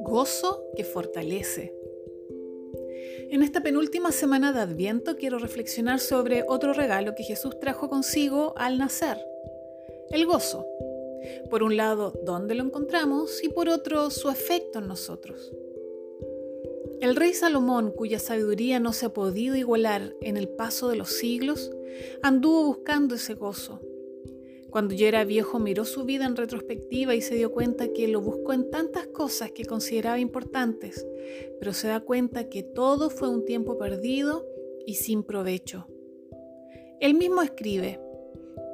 Gozo que fortalece. En esta penúltima semana de Adviento quiero reflexionar sobre otro regalo que Jesús trajo consigo al nacer, el gozo. Por un lado, dónde lo encontramos y por otro, su efecto en nosotros. El rey Salomón, cuya sabiduría no se ha podido igualar en el paso de los siglos, anduvo buscando ese gozo. Cuando yo era viejo miró su vida en retrospectiva y se dio cuenta que lo buscó en tantas cosas que consideraba importantes, pero se da cuenta que todo fue un tiempo perdido y sin provecho. Él mismo escribe,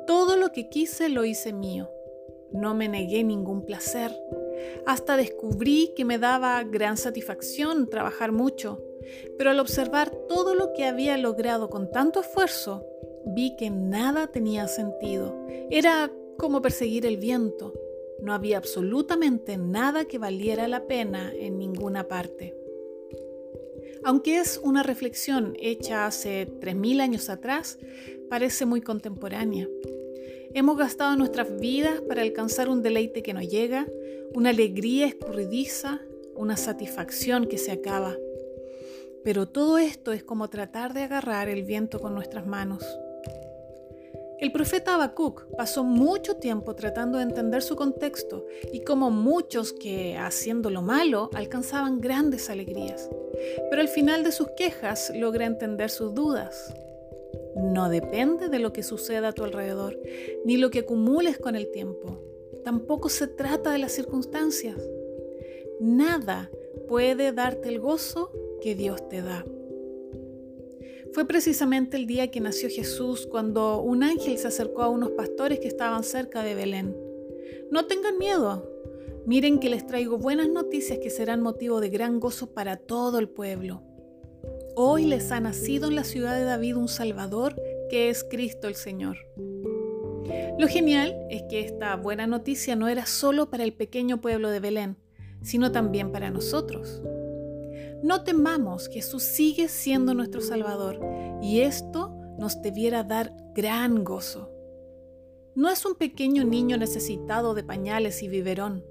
todo lo que quise lo hice mío, no me negué ningún placer hasta descubrí que me daba gran satisfacción trabajar mucho, pero al observar todo lo que había logrado con tanto esfuerzo, vi que nada tenía sentido. Era como perseguir el viento. No había absolutamente nada que valiera la pena en ninguna parte. Aunque es una reflexión hecha hace 3.000 años atrás, parece muy contemporánea. Hemos gastado nuestras vidas para alcanzar un deleite que no llega, una alegría escurridiza, una satisfacción que se acaba. Pero todo esto es como tratar de agarrar el viento con nuestras manos. El profeta Habacuc pasó mucho tiempo tratando de entender su contexto y como muchos que, haciendo lo malo, alcanzaban grandes alegrías. Pero al final de sus quejas logra entender sus dudas. No depende de lo que suceda a tu alrededor, ni lo que acumules con el tiempo. Tampoco se trata de las circunstancias. Nada puede darte el gozo que Dios te da. Fue precisamente el día que nació Jesús cuando un ángel se acercó a unos pastores que estaban cerca de Belén. No tengan miedo. Miren que les traigo buenas noticias que serán motivo de gran gozo para todo el pueblo. Hoy les ha nacido en la ciudad de David un Salvador que es Cristo el Señor. Lo genial es que esta buena noticia no era solo para el pequeño pueblo de Belén, sino también para nosotros. No temamos, Jesús sigue siendo nuestro Salvador y esto nos debiera dar gran gozo. No es un pequeño niño necesitado de pañales y biberón.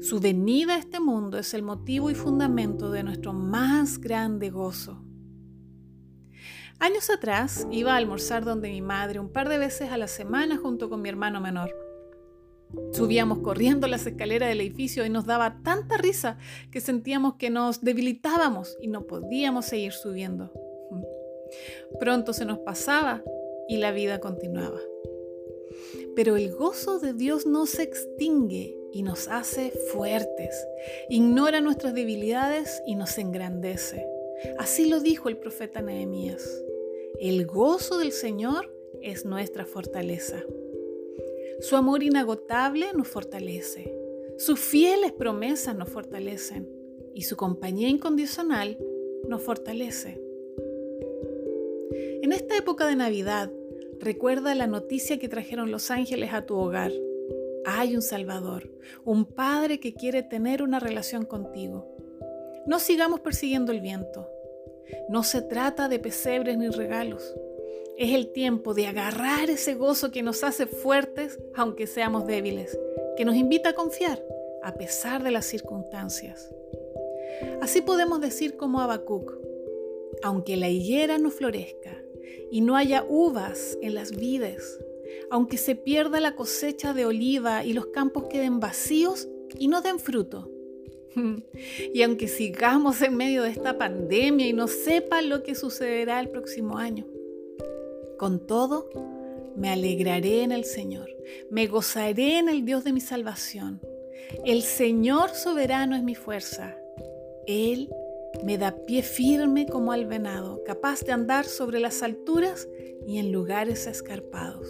Su venida a este mundo es el motivo y fundamento de nuestro más grande gozo. Años atrás iba a almorzar donde mi madre un par de veces a la semana junto con mi hermano menor. Subíamos corriendo las escaleras del edificio y nos daba tanta risa que sentíamos que nos debilitábamos y no podíamos seguir subiendo. Pronto se nos pasaba y la vida continuaba. Pero el gozo de Dios no se extingue y nos hace fuertes, ignora nuestras debilidades y nos engrandece. Así lo dijo el profeta Nehemías. El gozo del Señor es nuestra fortaleza. Su amor inagotable nos fortalece. Sus fieles promesas nos fortalecen. Y su compañía incondicional nos fortalece. En esta época de Navidad, recuerda la noticia que trajeron los ángeles a tu hogar. Hay un Salvador, un Padre que quiere tener una relación contigo. No sigamos persiguiendo el viento. No se trata de pesebres ni regalos. Es el tiempo de agarrar ese gozo que nos hace fuertes aunque seamos débiles, que nos invita a confiar a pesar de las circunstancias. Así podemos decir como Habacuc, aunque la higuera no florezca y no haya uvas en las vides, aunque se pierda la cosecha de oliva y los campos queden vacíos y no den fruto, Y aunque sigamos en medio de esta pandemia y no sepa lo que sucederá el próximo año, con todo, me alegraré en el Señor, me gozaré en el Dios de mi salvación. El Señor soberano es mi fuerza. Él me da pie firme como al venado, capaz de andar sobre las alturas y en lugares escarpados.